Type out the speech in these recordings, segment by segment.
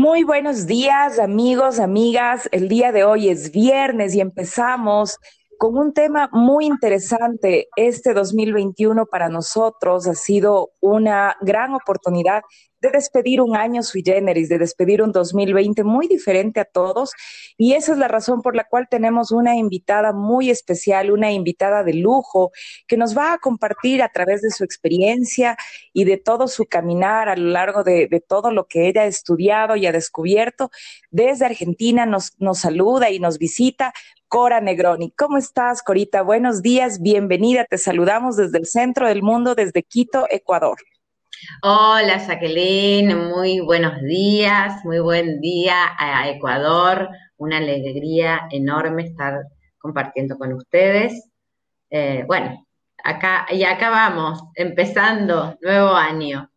Muy buenos días, amigos, amigas. El día de hoy es viernes y empezamos con un tema muy interesante. Este 2021 para nosotros ha sido una gran oportunidad de despedir un año sui generis, de despedir un 2020 muy diferente a todos. Y esa es la razón por la cual tenemos una invitada muy especial, una invitada de lujo, que nos va a compartir a través de su experiencia y de todo su caminar a lo largo de, de todo lo que ella ha estudiado y ha descubierto. Desde Argentina nos, nos saluda y nos visita. Cora Negroni. ¿Cómo estás, Corita? Buenos días, bienvenida. Te saludamos desde el centro del mundo, desde Quito, Ecuador. Hola Jacqueline, muy buenos días, muy buen día a Ecuador, una alegría enorme estar compartiendo con ustedes. Eh, bueno, acá y acá vamos, empezando nuevo año.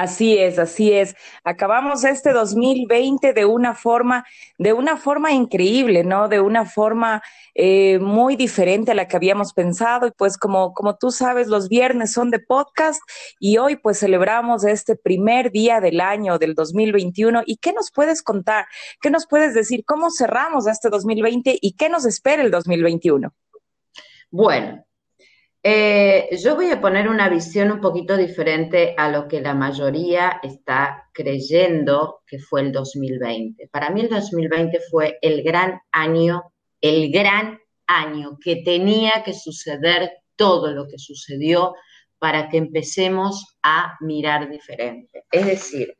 Así es, así es. Acabamos este 2020 de una forma, de una forma increíble, ¿no? De una forma eh, muy diferente a la que habíamos pensado. Y pues como, como tú sabes, los viernes son de podcast y hoy pues celebramos este primer día del año del 2021. ¿Y qué nos puedes contar? ¿Qué nos puedes decir? ¿Cómo cerramos este 2020 y qué nos espera el 2021? Bueno, eh, yo voy a poner una visión un poquito diferente a lo que la mayoría está creyendo que fue el 2020. Para mí el 2020 fue el gran año, el gran año que tenía que suceder todo lo que sucedió para que empecemos a mirar diferente. Es decir,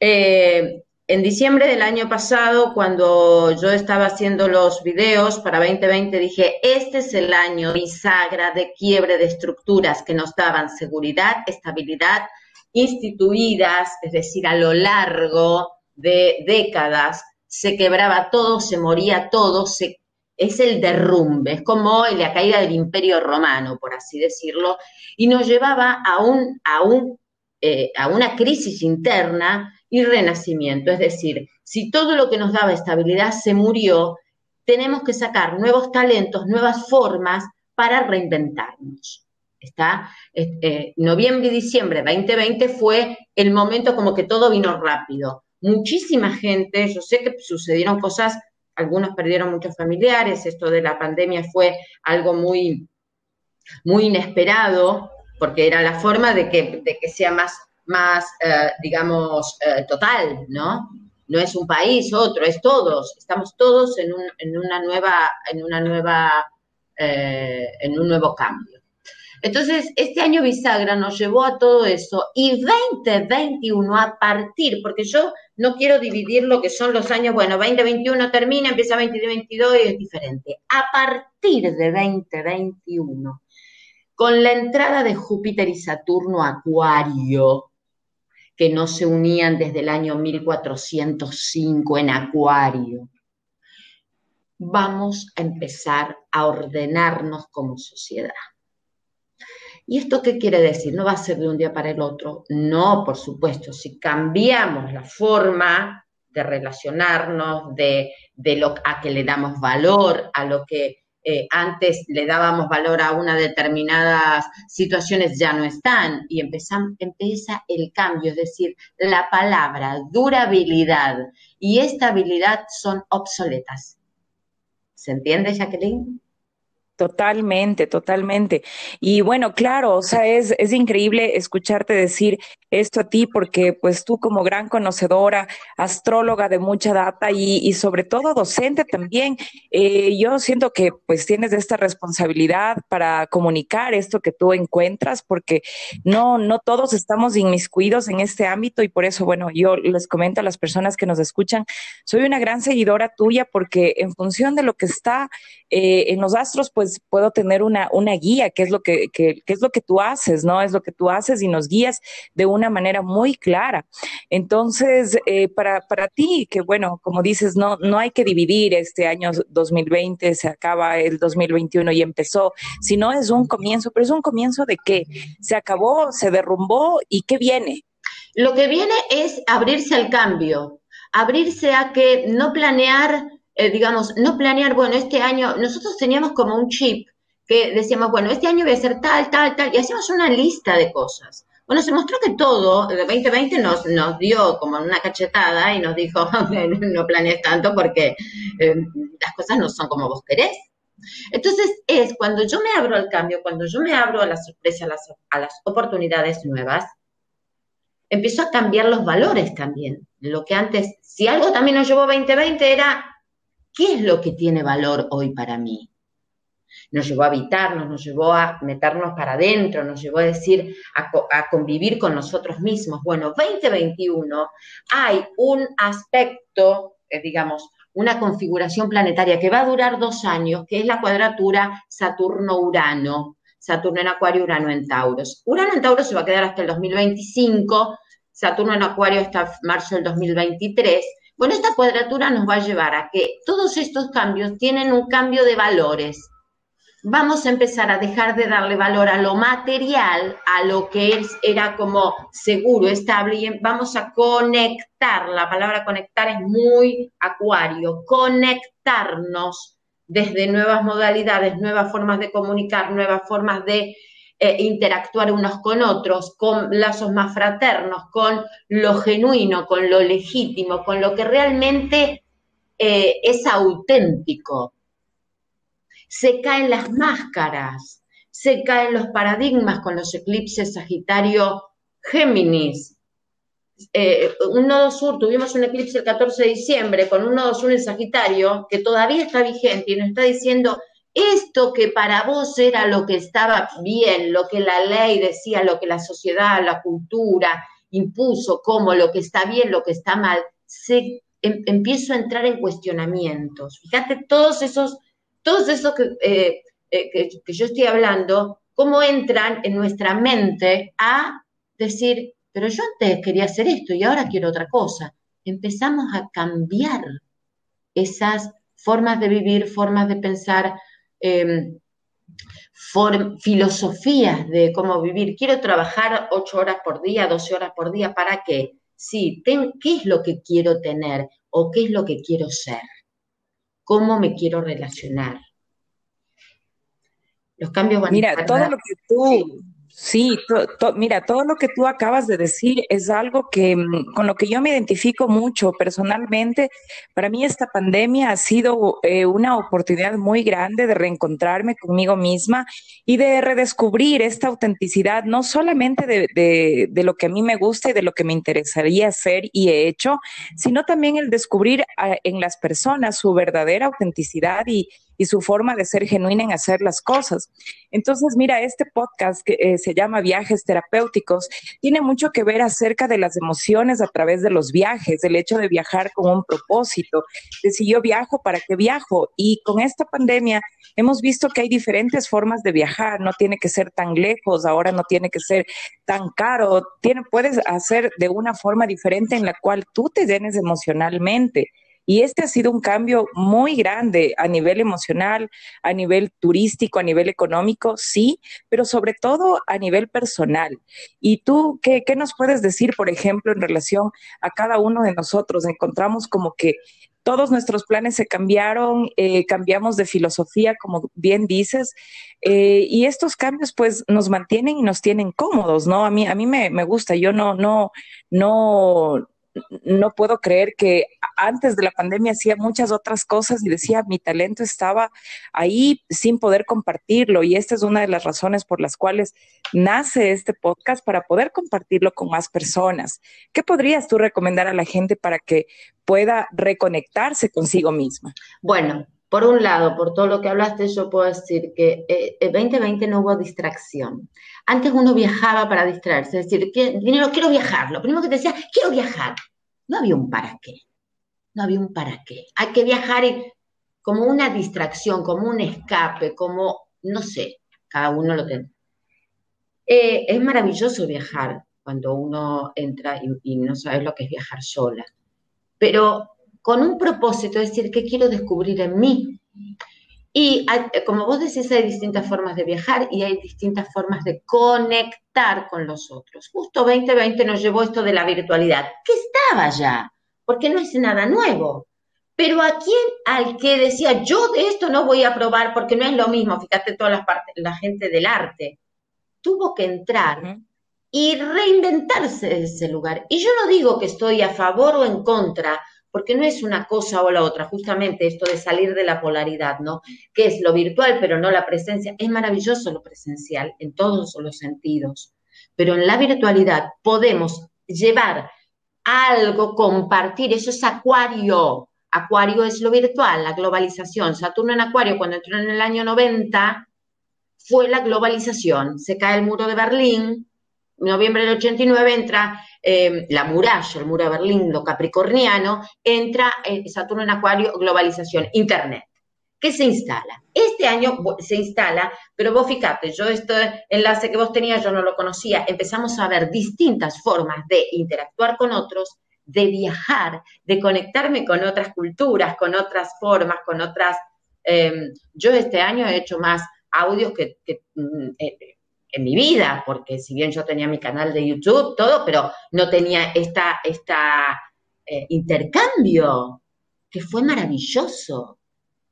eh, en diciembre del año pasado, cuando yo estaba haciendo los videos para 2020, dije, este es el año bisagra de quiebre de estructuras que nos daban seguridad, estabilidad, instituidas, es decir, a lo largo de décadas, se quebraba todo, se moría todo, se, es el derrumbe, es como la caída del imperio romano, por así decirlo, y nos llevaba a, un, a, un, eh, a una crisis interna y renacimiento. Es decir, si todo lo que nos daba estabilidad se murió, tenemos que sacar nuevos talentos, nuevas formas para reinventarnos. ¿Está? Eh, noviembre y diciembre 2020 fue el momento como que todo vino rápido. Muchísima gente, yo sé que sucedieron cosas, algunos perdieron muchos familiares, esto de la pandemia fue algo muy, muy inesperado, porque era la forma de que, de que sea más más, eh, digamos, eh, total, ¿no? No es un país, otro, es todos. Estamos todos en, un, en una nueva, en una nueva, eh, en un nuevo cambio. Entonces, este año bisagra nos llevó a todo eso y 2021 a partir, porque yo no quiero dividir lo que son los años, bueno, 2021 termina, empieza 2022 y es diferente. A partir de 2021, con la entrada de Júpiter y Saturno Acuario, que no se unían desde el año 1405 en Acuario. Vamos a empezar a ordenarnos como sociedad. ¿Y esto qué quiere decir? No va a ser de un día para el otro. No, por supuesto, si cambiamos la forma de relacionarnos, de, lo a que le damos valor, a lo que eh, antes le dábamos valor a una determinadas situaciones ya no están y empieza el cambio, es decir, la palabra durabilidad y estabilidad son obsoletas. ¿Se entiende, Jacqueline? Totalmente, totalmente. Y bueno, claro, o sea, es, es increíble escucharte decir esto a ti porque pues tú como gran conocedora, astróloga de mucha data y, sobre todo docente también, eh, yo siento que pues tienes esta responsabilidad para comunicar esto que tú encuentras porque no, no todos estamos inmiscuidos en este ámbito y por eso, bueno, yo les comento a las personas que nos escuchan, soy una gran seguidora tuya porque en función de lo que está eh, en los astros, pues pues, puedo tener una, una guía, que es lo que, que, es lo que tú haces, ¿no? Es lo que tú haces y nos guías de una manera muy clara. Entonces, eh, para, para ti, que bueno, como dices, no, no hay que dividir este año 2020, se acaba el 2021 y empezó, sino es un comienzo, pero es un comienzo de qué? Se acabó, se derrumbó y qué viene. Lo que viene es abrirse al cambio, abrirse a que no planear eh, digamos, no planear, bueno, este año, nosotros teníamos como un chip que decíamos, bueno, este año voy a hacer tal, tal, tal, y hacíamos una lista de cosas. Bueno, se mostró que todo, el 2020 nos, nos dio como una cachetada y nos dijo, no planees tanto porque eh, las cosas no son como vos querés. Entonces es cuando yo me abro al cambio, cuando yo me abro a la sorpresa, a las, a las oportunidades nuevas, empiezo a cambiar los valores también. Lo que antes, si algo también nos llevó 2020 era, ¿qué es lo que tiene valor hoy para mí? Nos llevó a habitarnos, nos llevó a meternos para adentro, nos llevó a decir, a, convivir con nosotros mismos. Bueno, 2021 hay un aspecto, eh, digamos, una configuración planetaria que va a durar dos años, que es la cuadratura Saturno-Urano. Saturno en Acuario, Urano en Tauros. Urano en Tauro se va a quedar hasta el 2025, Saturno en Acuario hasta marzo del 2023. Bueno, esta cuadratura nos va a llevar a que todos estos cambios tienen un cambio de valores. Vamos a empezar a dejar de darle valor a lo material, a lo que era como seguro, estable, y vamos a conectar. La palabra conectar es muy acuario, conectarnos desde nuevas modalidades, nuevas formas de comunicar, nuevas formas de eh, interactuar unos con otros, con lazos más fraternos, con lo genuino, con lo legítimo, con lo que realmente eh, es auténtico. Se caen las máscaras, se caen los paradigmas con los eclipses Sagitario Géminis, eh, un nodo sur, tuvimos un eclipse el 14 de diciembre con un nodo sur en Sagitario que todavía está vigente y nos está diciendo esto que para vos era lo que estaba bien, lo que la ley decía, lo que la sociedad, la cultura impuso como lo que está bien, lo que está mal, se, em, empiezo a entrar en cuestionamientos. Fíjate todos esos, todos esos que, eh, eh, que yo estoy hablando, cómo entran en nuestra mente a decir, pero yo antes quería hacer esto y ahora quiero otra cosa. Empezamos a cambiar esas formas de vivir, formas de pensar, em, filosofías de cómo vivir. Quiero trabajar ocho horas por día, doce horas por día, ¿para qué? Sí, ¿qué es lo que quiero tener o qué es lo que quiero ser? ¿Cómo me quiero relacionar? Los cambios van Mira, todo lo que tú... Sí, mira, todo lo que tú acabas de decir es algo que mm, con lo que yo me identifico mucho personalmente. Para mí esta pandemia ha sido eh, una oportunidad muy grande de reencontrarme conmigo misma y de redescubrir esta autenticidad, no solamente de, lo que a mí me gusta y de lo que me interesaría hacer y he hecho, sino también el descubrir ah, en las personas su verdadera autenticidad y, y su forma de ser genuina en hacer las cosas. Entonces, mira, este podcast que eh, se llama Viajes Terapéuticos tiene mucho que ver acerca de las emociones a través de los viajes, el hecho de viajar con un propósito, de si yo viajo, ¿para qué viajo? Y con esta pandemia hemos visto que hay diferentes formas de viajar, no tiene que ser tan lejos, ahora no tiene que ser tan caro, puedes hacer de una forma diferente en la cual tú te llenes emocionalmente. Y este ha sido un cambio muy grande a nivel emocional, a nivel turístico, a nivel económico, sí, pero sobre todo a nivel personal. ¿Y tú qué, nos puedes decir, por ejemplo, en relación a cada uno de nosotros? Encontramos como que todos nuestros planes se cambiaron, eh, cambiamos de filosofía, como bien dices, eh, y estos cambios pues nos mantienen y nos tienen cómodos, ¿no? A mí, a mí me, me gusta, yo no, no, no, no puedo creer que antes de la pandemia hacía muchas otras cosas y decía, mi talento estaba ahí sin poder compartirlo. Y esta es una de las razones por las cuales nace este podcast para poder compartirlo con más personas. ¿Qué podrías tú recomendar a la gente para que pueda reconectarse consigo misma? Bueno, por un lado, por todo lo que hablaste, yo puedo decir que eh, en 2020 no hubo distracción. Antes uno viajaba para distraerse, es decir, dinero, quiero viajar. Lo primero que te decía, quiero viajar. No había un para qué. No había un para qué. Hay que viajar como una distracción, como un escape, como, no sé, cada uno lo tiene. Eh, es maravilloso viajar cuando uno entra y, y no sabes lo que es viajar sola. Pero con un propósito, es decir, ¿qué quiero descubrir en mí? Y como vos decís, hay distintas formas de viajar y hay distintas formas de conectar con los otros. Justo 2020 nos llevó esto de la virtualidad, que estaba ya, porque no es nada nuevo. Pero a quién, al que decía, yo de esto no voy a probar porque no es lo mismo, fíjate todas las partes, la gente del arte, tuvo que entrar y reinventarse ese lugar. Y yo no digo que estoy a favor o en contra, porque no es una cosa o la otra, justamente esto de salir de la polaridad, ¿no? Que es lo virtual, pero no la presencia. Es maravilloso lo presencial en todos los sentidos, pero en la virtualidad podemos llevar algo, compartir, eso es acuario. Acuario es lo virtual, la globalización. Saturno en Acuario, cuando entró en el año 90, fue la globalización. Se cae el muro de Berlín, noviembre del 89 entra eh, la muralla, el muro de Berlín, lo capricorniano, entra eh, Saturno en Acuario, globalización, Internet. ¿Qué se instala? Este año se instala, pero vos fíjate, yo este enlace que vos tenías, yo no lo conocía, empezamos a ver distintas formas de interactuar con otros, de viajar, de conectarme con otras culturas, con otras formas, con otras... Em, yo este año he hecho más audios que, mm, eh, en mi vida, porque si bien yo tenía mi canal de YouTube, todo, pero no tenía esta, esta eh, intercambio, que fue maravilloso,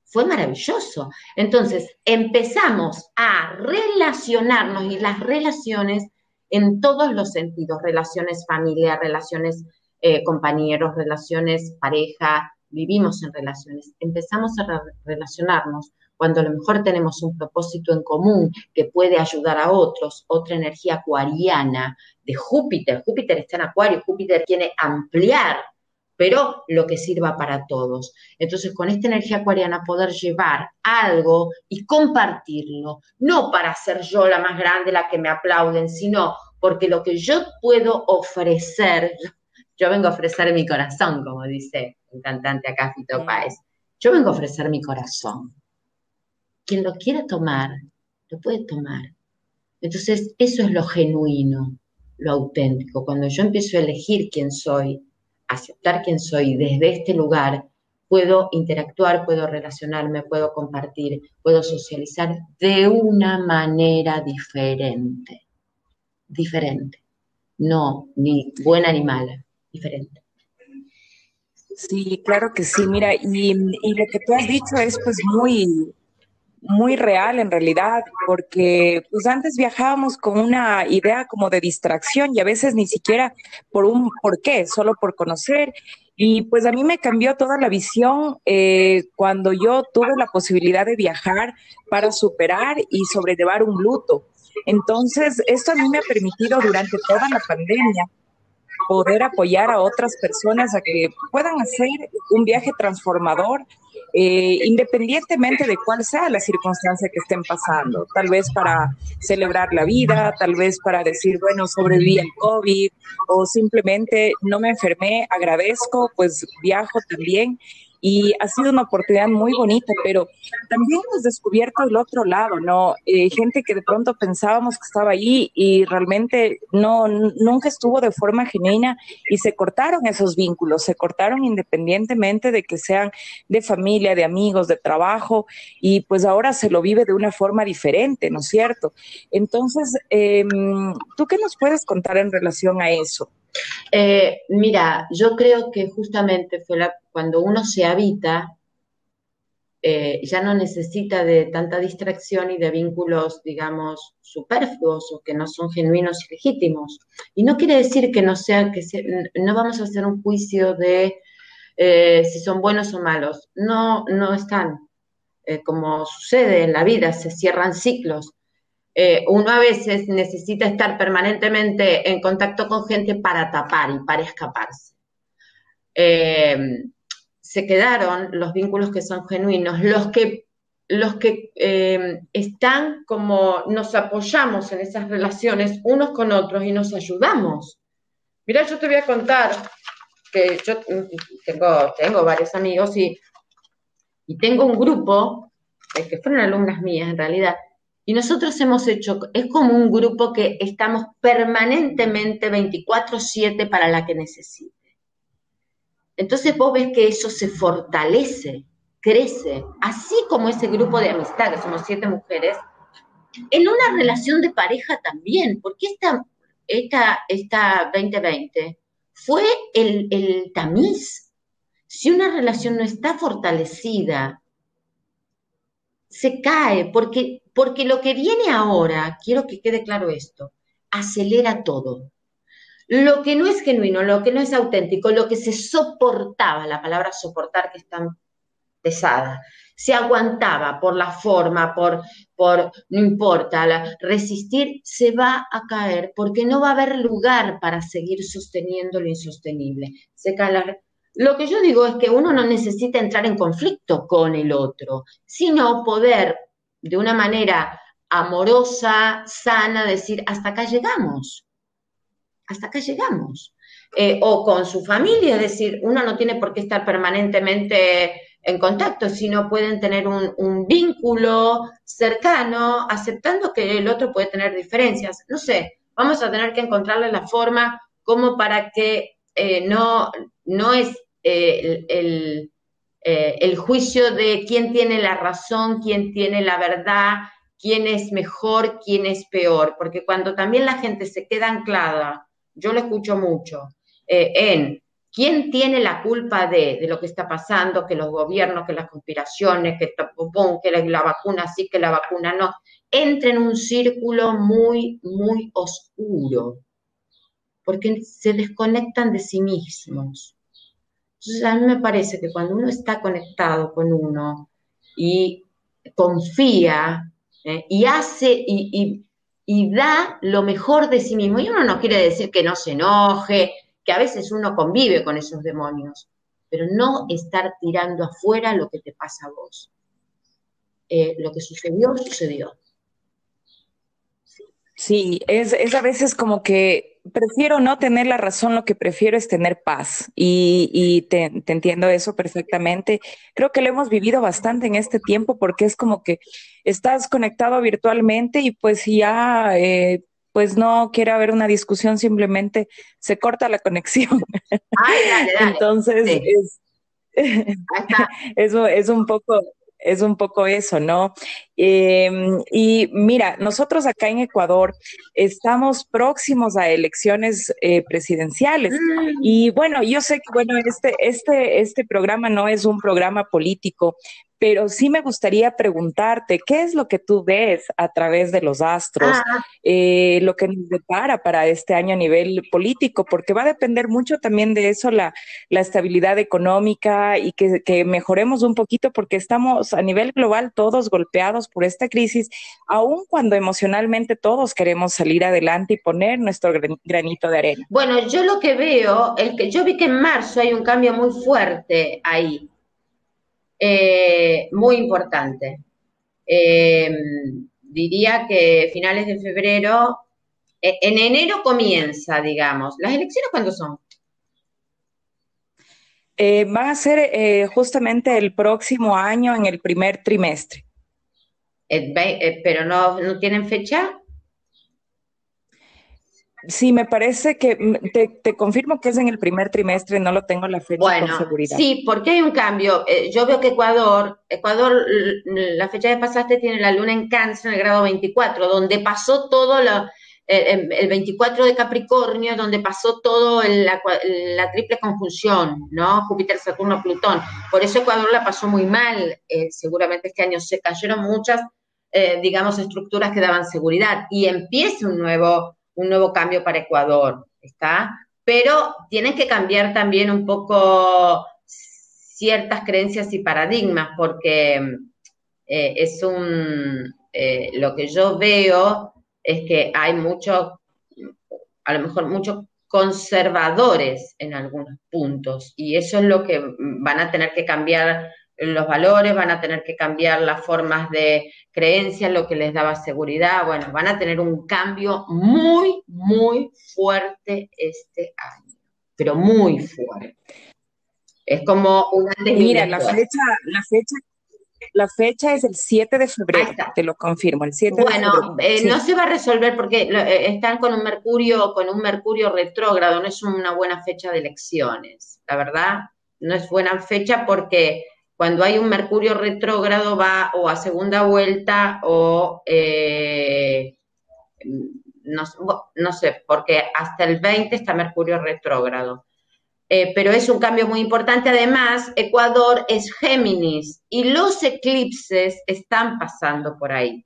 fue maravilloso. Entonces, empezamos a relacionarnos y las relaciones en todos los sentidos, relaciones familia, relaciones eh, compañeros, relaciones pareja, vivimos en relaciones, empezamos a relacionarnos cuando a lo mejor tenemos un propósito en común que puede ayudar a otros, otra energía acuariana de Júpiter. Júpiter está en Acuario, Júpiter quiere ampliar, pero lo que sirva para todos. Entonces, con esta energía acuariana poder llevar algo y compartirlo, no para ser yo la más grande, la que me aplauden, sino porque lo que yo puedo ofrecer, yo vengo a ofrecer mi corazón, como dice un cantante acá, Fito Páez. Yo vengo a ofrecer mi corazón quien lo quiera tomar, lo puede tomar. Entonces, eso es lo genuino, lo auténtico. Cuando yo empiezo a elegir quién soy, aceptar quién soy desde este lugar, puedo interactuar, puedo relacionarme, puedo compartir, puedo socializar de una manera diferente. Diferente. No, ni buena ni mala, diferente. Sí, claro que sí. Mira, y, y lo que tú has dicho es pues muy, muy real en realidad, porque pues antes viajábamos con una idea como de distracción y a veces ni siquiera por un por qué, solo por conocer. Y pues a mí me cambió toda la visión eh, cuando yo tuve la posibilidad de viajar para superar y sobrellevar un luto. Entonces, esto a mí me ha permitido durante toda la pandemia poder apoyar a otras personas a que puedan hacer un viaje transformador eh, independientemente de cuál sea la circunstancia que estén pasando, tal vez para celebrar la vida, tal vez para decir, bueno, sobreviví al COVID o simplemente no me enfermé, agradezco, pues viajo también y ha sido una oportunidad muy bonita, pero también hemos descubierto el otro lado, ¿no? Eh, gente que de pronto pensábamos que estaba ahí y realmente no, nunca estuvo de forma genuina y se cortaron esos vínculos, se cortaron independientemente de que sean de familia, de amigos, de trabajo y pues ahora se lo vive de una forma diferente, ¿no es cierto? Entonces, em, ¿tú qué nos puedes contar en relación a eso? Eh, mira, yo creo que justamente fue cuando uno se habita, eh, ya no necesita de tanta distracción y de vínculos, digamos, superfluos o que no son genuinos y legítimos. Y no quiere decir que no sea, que no vamos a hacer un juicio de eh, si son buenos o malos. No, no están. como sucede en la vida, se cierran ciclos. Eh, uno a veces necesita estar permanentemente en contacto con gente para tapar y para escaparse. Eh, se quedaron los vínculos que son genuinos, los que, los que eh, están como nos apoyamos en esas relaciones unos con otros y nos ayudamos. Mira, yo te voy a contar que yo tengo, tengo varios amigos y, y tengo un grupo, que fueron alumnas mías en realidad, y nosotros hemos hecho, es como un grupo que estamos permanentemente 24/7 para la que necesite. Entonces vos ves que eso se fortalece, crece, así como ese grupo de amistad, que somos siete mujeres, en una relación de pareja también, porque esta, esta, esta 2020 fue el, el tamiz. Si una relación no está fortalecida, se cae, porque porque lo que viene ahora, quiero que quede claro esto, acelera todo. Lo que no es genuino, lo que no es auténtico, lo que se soportaba, la palabra soportar que es tan pesada, se aguantaba por la forma, por, por no importa, resistir, se va a caer porque no va a haber lugar para seguir sosteniendo lo insostenible. Se Lo que yo digo es que uno no necesita entrar en conflicto con el otro, sino poder de una manera amorosa, sana, decir, hasta acá llegamos, hasta acá llegamos. Eh, o con su familia, es decir, uno no tiene por qué estar permanentemente en contacto, sino pueden tener un, vínculo cercano, aceptando que el otro puede tener diferencias. No sé, vamos a tener que encontrarle la forma como para que eh, no, no es eh, el, el, juicio de quién tiene la razón, quién tiene la verdad, quién es mejor, quién es peor, porque cuando también la gente se queda anclada, yo lo escucho mucho, en ¿Quién tiene la culpa de, lo que está pasando? Que los gobiernos, que las conspiraciones, que, que la vacuna sí, que la vacuna no. Entra en un círculo muy, muy oscuro, porque se desconectan de sí mismos. Entonces, a mí me parece que cuando uno está conectado con uno y confía ¿eh? y hace y, y da lo mejor de sí mismo, y uno no quiere decir que no se enoje, que a veces uno convive con esos demonios, pero no estar tirando afuera lo que te pasa a vos. Eh, lo que sucedió, sucedió. Sí, es, es, a veces como que prefiero no tener la razón, lo que prefiero es tener paz y, y te, entiendo eso perfectamente. Creo que lo hemos vivido bastante en este tiempo porque es como que estás conectado virtualmente y pues ya eh, pues no quiere haber una discusión, simplemente se corta la conexión. Entonces, eso es un poco, es un poco eso, ¿no? Em, y mira, nosotros acá en Ecuador estamos próximos a elecciones eh, presidenciales. Mm. Y bueno, yo sé que, bueno, este, este, este programa no es un programa político, pero sí me gustaría preguntarte, ¿qué es lo que tú ves a través de los astros, ah. eh, lo que nos depara para este año a nivel político? Porque va a depender mucho también de eso la, la estabilidad económica y que, que, mejoremos un poquito porque estamos a nivel global todos golpeados por esta crisis, aun cuando emocionalmente todos queremos salir adelante y poner nuestro granito de arena. Bueno, yo lo que veo, el que yo vi que en marzo hay un cambio muy fuerte ahí eh, muy importante. Eh, diría que finales de febrero, eh, en enero comienza, digamos. ¿Las elecciones cuándo son? van a ser justamente el próximo año en el primer trimestre. pero no, no tienen fecha. Sí, me parece que mm, te, confirmo que es en el primer trimestre, no lo tengo la fecha con seguridad. Sí, porque hay un cambio. Eh, yo veo que Ecuador, Ecuador, la fecha de pasaste tiene la luna en cáncer en el grado 24, donde pasó todo lo, el, 24 de Capricornio, donde pasó todo la, triple conjunción, ¿no? Júpiter, Saturno, Plutón. Por eso Ecuador la pasó muy mal. Eh, seguramente este año se cayeron muchas, eh, digamos, estructuras que daban seguridad y empieza un nuevo un nuevo cambio para Ecuador, ¿está? Pero tienen que cambiar también un poco ciertas creencias y paradigmas, porque eh, es un, eh, lo que yo veo es que hay muchos, a lo mejor muchos conservadores en algunos puntos, y eso es lo que van a tener que cambiar los valores, van a tener que cambiar las formas de creencia, lo que les daba seguridad. Bueno, van a tener un cambio muy, muy fuerte este año, pero muy fuerte. Es como un antes Mira, la fecha, la fecha la fecha es el 7 de febrero, te lo confirmo, el 7 bueno, eh, no se va a resolver porque eh, están con un Mercurio, con un Mercurio retrógrado, no es una buena fecha de elecciones, la verdad, no es buena fecha porque cuando hay un Mercurio retrógrado va o a segunda vuelta o eh, no, sé, porque hasta el 20 está Mercurio retrógrado. Eh, pero es un cambio muy importante. Además, Ecuador es Géminis y los eclipses están pasando por ahí.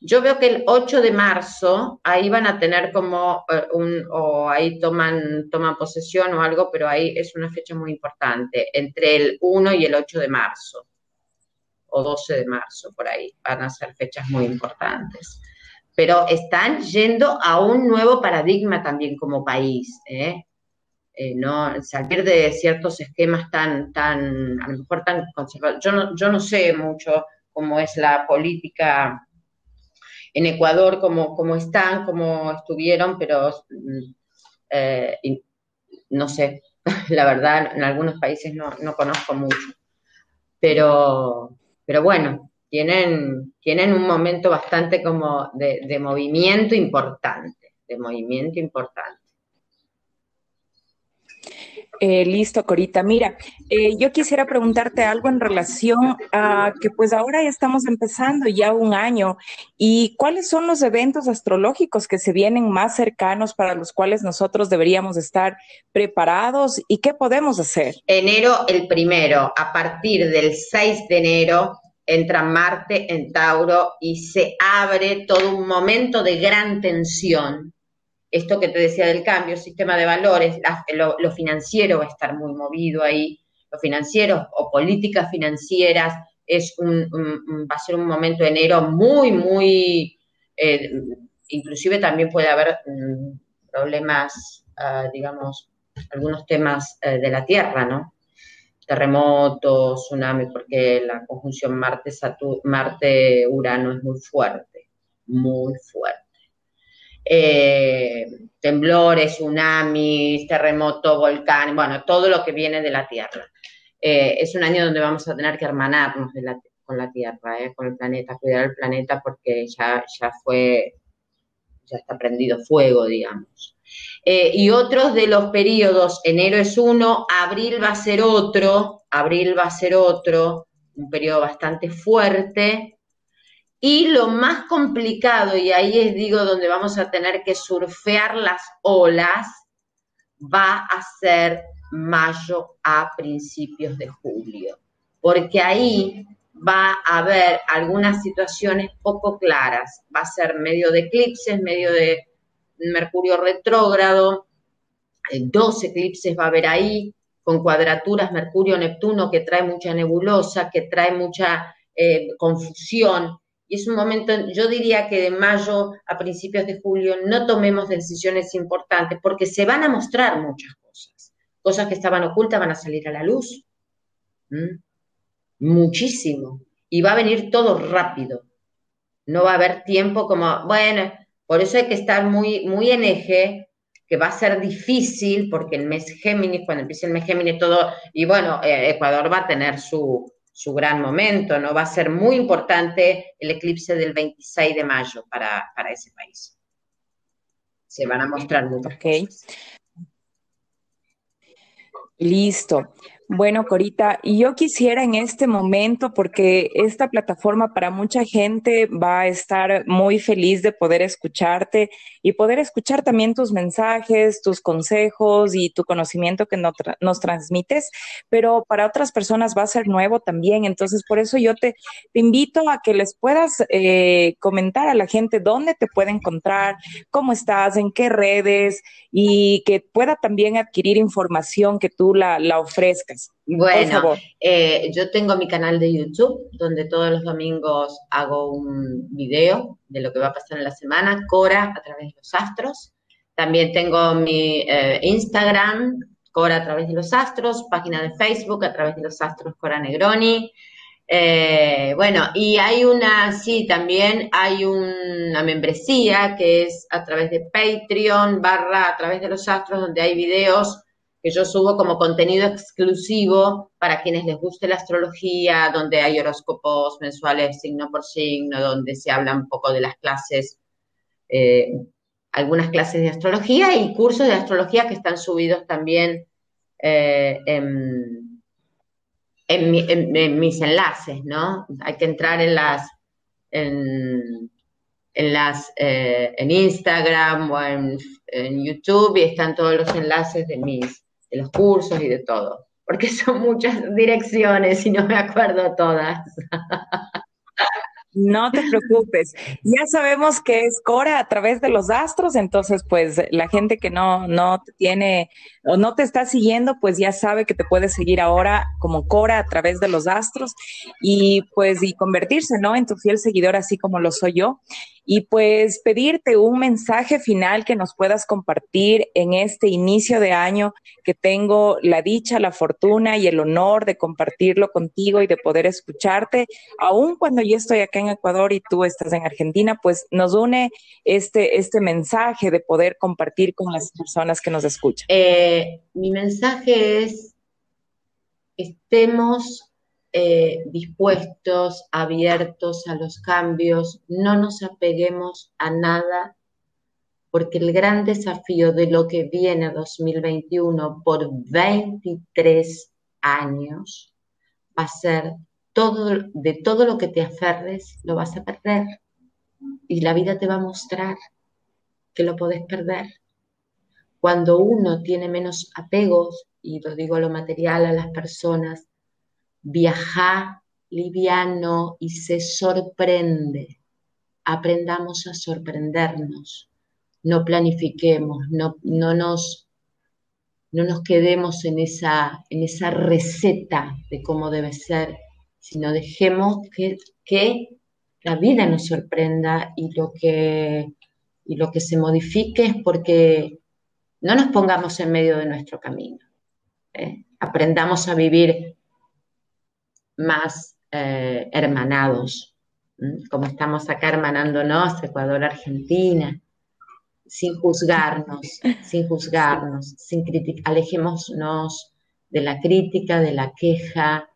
Yo veo que el 8 de marzo, ahí van a tener como eh, un, o ahí toman, toman posesión o algo, pero ahí es una fecha muy importante, entre el 1 y el 8 de marzo, o 12 de marzo, por ahí, van a ser fechas muy importantes. Pero están yendo a un nuevo paradigma también como país, ¿eh? Eh, no salir de ciertos esquemas tan, tan, a lo mejor tan conservadores. Yo no, yo no sé mucho cómo es la política en Ecuador como, están, como estuvieron, pero mm, eh, no sé, la verdad, en algunos países no, conozco mucho. Pero, pero bueno, tienen, tienen un momento bastante como de movimiento importante, de movimiento importante. Eh, listo, Corita. Mira, eh, yo quisiera preguntarte algo en relación a que pues ahora ya estamos empezando ya un año y cuáles son los eventos astrológicos que se vienen más cercanos para los cuales nosotros deberíamos estar preparados y qué podemos hacer. Enero el primero, a partir del 6 de enero entra Marte en Tauro y se abre todo un momento de gran tensión esto que te decía del cambio, sistema de valores, lo, financiero va a estar muy movido ahí, lo financiero o políticas financieras, es un, va a ser un momento de enero muy, muy, eh, inclusive también puede haber mm, problemas, ah, digamos, algunos temas eh, de la Tierra, ¿no? Terremotos, tsunami, porque la conjunción Marte-Urano Marte es muy fuerte, muy fuerte. Eh, temblores, tsunamis, terremoto, volcán, bueno, todo lo que viene de la Tierra. Eh, es un año donde vamos a tener que hermanarnos con la Tierra, eh, con el planeta, cuidar el planeta porque ya, ya fue, ya está prendido fuego, digamos. y otros de los periodos, enero es uno, abril va a ser otro, abril va a ser otro, un periodo bastante fuerte, y lo más complicado, y ahí es digo donde vamos a tener que surfear las olas, va a ser mayo a principios de julio, porque ahí va a haber algunas situaciones poco claras, va a ser medio de eclipses, medio de Mercurio retrógrado, eh, dos eclipses va a haber ahí, con cuadraturas Mercurio-Neptuno que trae mucha nebulosa, que trae mucha eh, confusión, y es un momento, yo diría que de mayo a principios de julio no tomemos decisiones importantes porque se van a mostrar muchas cosas. Cosas que estaban ocultas van a salir a la luz. Muchísimo. Y va a venir todo rápido. No va a haber tiempo como, bueno, por eso hay que estar muy, muy en eje, que va a ser difícil porque el mes Géminis, cuando empiece el mes Géminis, todo, y bueno, eh, Ecuador va a tener su, su gran momento, ¿no? Va a ser muy importante el eclipse del 26 de mayo para, ese país. Se van a mostrar muchas okay. Listo. Bueno, Corita, y yo quisiera en este momento, porque esta plataforma para mucha gente va a estar muy feliz de poder escucharte y poder escuchar también tus mensajes, tus consejos y tu conocimiento que nos transmites, pero para otras personas va a ser nuevo también. Entonces, por eso yo te, invito a que les puedas eh, comentar a la gente dónde te puede encontrar, cómo estás, en qué redes y que pueda también adquirir información que tú la, la ofrezcas. Bueno, eh, yo tengo mi canal de YouTube donde todos los domingos hago un video de lo que va a pasar en la semana, Cora a través de los astros. También tengo mi eh, Instagram, Cora a través de los astros, página de Facebook a través de los astros Cora Negroni. Eh, bueno, y hay una, sí, también hay una membresía que es a través de Patreon barra a través de los astros donde hay videos que yo subo como contenido exclusivo para quienes les guste la astrología, donde hay horóscopos mensuales signo por signo, donde se habla un poco de las clases, eh, algunas clases de astrología y cursos de astrología que están subidos también eh, en, mis enlaces, ¿no? Hay que entrar en las, en, las, eh, Instagram o en YouTube y están todos los enlaces de mis de los cursos y de todo, porque son muchas direcciones y no me acuerdo todas. No te preocupes. Ya sabemos que es Cora a través de los astros, entonces pues la gente que no, no tiene o no te está siguiendo, pues ya sabe que te puede seguir ahora como Cora a través de los astros y pues y convertirse, ¿no? En tu fiel seguidor, así como lo soy yo. Y pues pedirte un mensaje final que nos puedas compartir en este inicio de año que tengo la dicha, la fortuna y el honor de compartirlo contigo y de poder escucharte, aun cuando yo estoy acá en Ecuador y tú estás en Argentina, pues nos une este, este mensaje de poder compartir con las personas que nos escuchan. Eh, mi mensaje es, estemos eh, dispuestos, abiertos a los cambios, no nos apeguemos a nada, porque el gran desafío de lo que viene 2021 por 23 años va a ser todo, de todo lo que te aferres, lo vas a perder. Y la vida te va a mostrar que lo podés perder. Cuando uno tiene menos apegos, y lo digo a lo material, a las personas, viaja liviano y se sorprende. Aprendamos a sorprendernos. No planifiquemos, no, no nos no nos quedemos en esa, en esa receta de cómo debe ser, sino dejemos que, que la vida nos sorprenda y lo que, y lo que se modifique es porque no nos pongamos en medio de nuestro camino. ¿eh? Aprendamos a vivir más eh, hermanados, como estamos acá hermanándonos, Ecuador, Argentina, sin juzgarnos, sin juzgarnos, sin criticar, alejémonos de la crítica, de la queja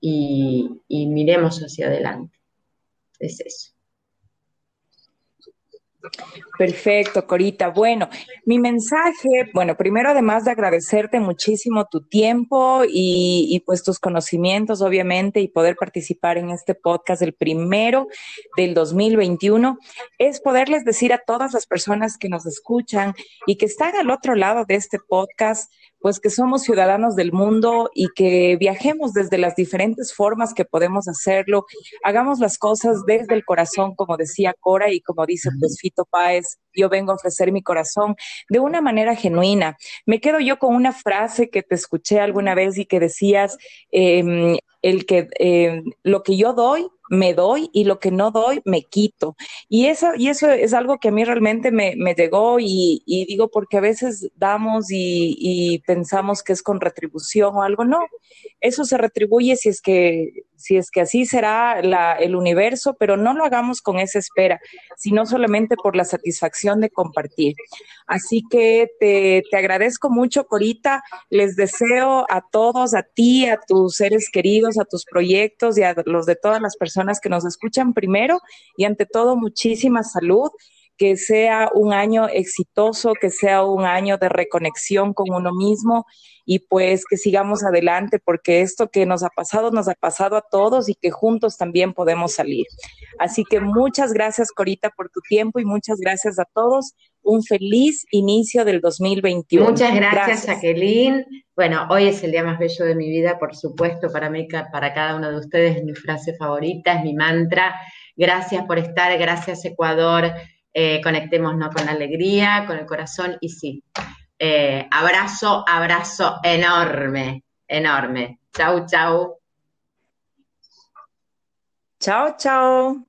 y miremos hacia adelante. Es eso. Perfecto, Corita. Bueno, mi mensaje, bueno, primero además de agradecerte muchísimo tu tiempo y, pues tus conocimientos, obviamente, y poder participar en este podcast, el primero del 2021, es poderles decir a todas las personas que nos escuchan y que están al otro lado de este podcast, pues que somos ciudadanos del mundo y que viajemos desde las diferentes formas que podemos hacerlo, hagamos las cosas desde el corazón, como decía Cora y como dice pues Fito Páez, yo vengo a ofrecer mi corazón de una manera genuina. Me quedo yo con una frase que te escuché alguna vez y que decías, em, el que em, lo que yo doy, me doy y lo que no doy, me quito. Y eso, y eso es algo que a mí realmente me, llegó y, digo porque a veces damos y, pensamos que es con retribución o algo. No, eso se retribuye si es que, si es que así será la, el universo, pero no lo hagamos con esa espera, sino solamente por la satisfacción de compartir. Así que te, te agradezco mucho, Corita. Les deseo a todos, a ti, a tus seres queridos, a tus proyectos y a los de todas las personas que nos escuchan primero y ante todo muchísima salud, que sea un año exitoso, que sea un año de reconexión con uno mismo y pues que sigamos adelante porque esto que nos ha pasado nos ha pasado a todos y que juntos también podemos salir. Así que muchas gracias Corita por tu tiempo y muchas gracias a todos. Un feliz inicio del 2021. Muchas gracias, gracias. Jacqueline. Bueno, hoy es el día más bello de mi vida, por supuesto, para mí, para cada uno de ustedes es mi frase favorita, es mi mantra. Gracias por estar, gracias Ecuador. Eh, conectémonos con la alegría, con el corazón y sí. Eh, abrazo, abrazo enorme, enorme. Chau, chau. Chao, chao.